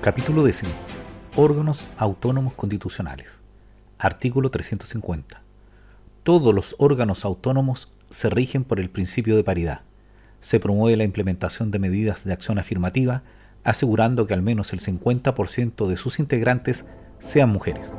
Capítulo décimo. Órganos autónomos constitucionales. Artículo 350. Todos los órganos autónomos se rigen por el principio de paridad. Se promueve la implementación de medidas de acción afirmativa, asegurando que al menos el 50% de sus integrantes sean mujeres.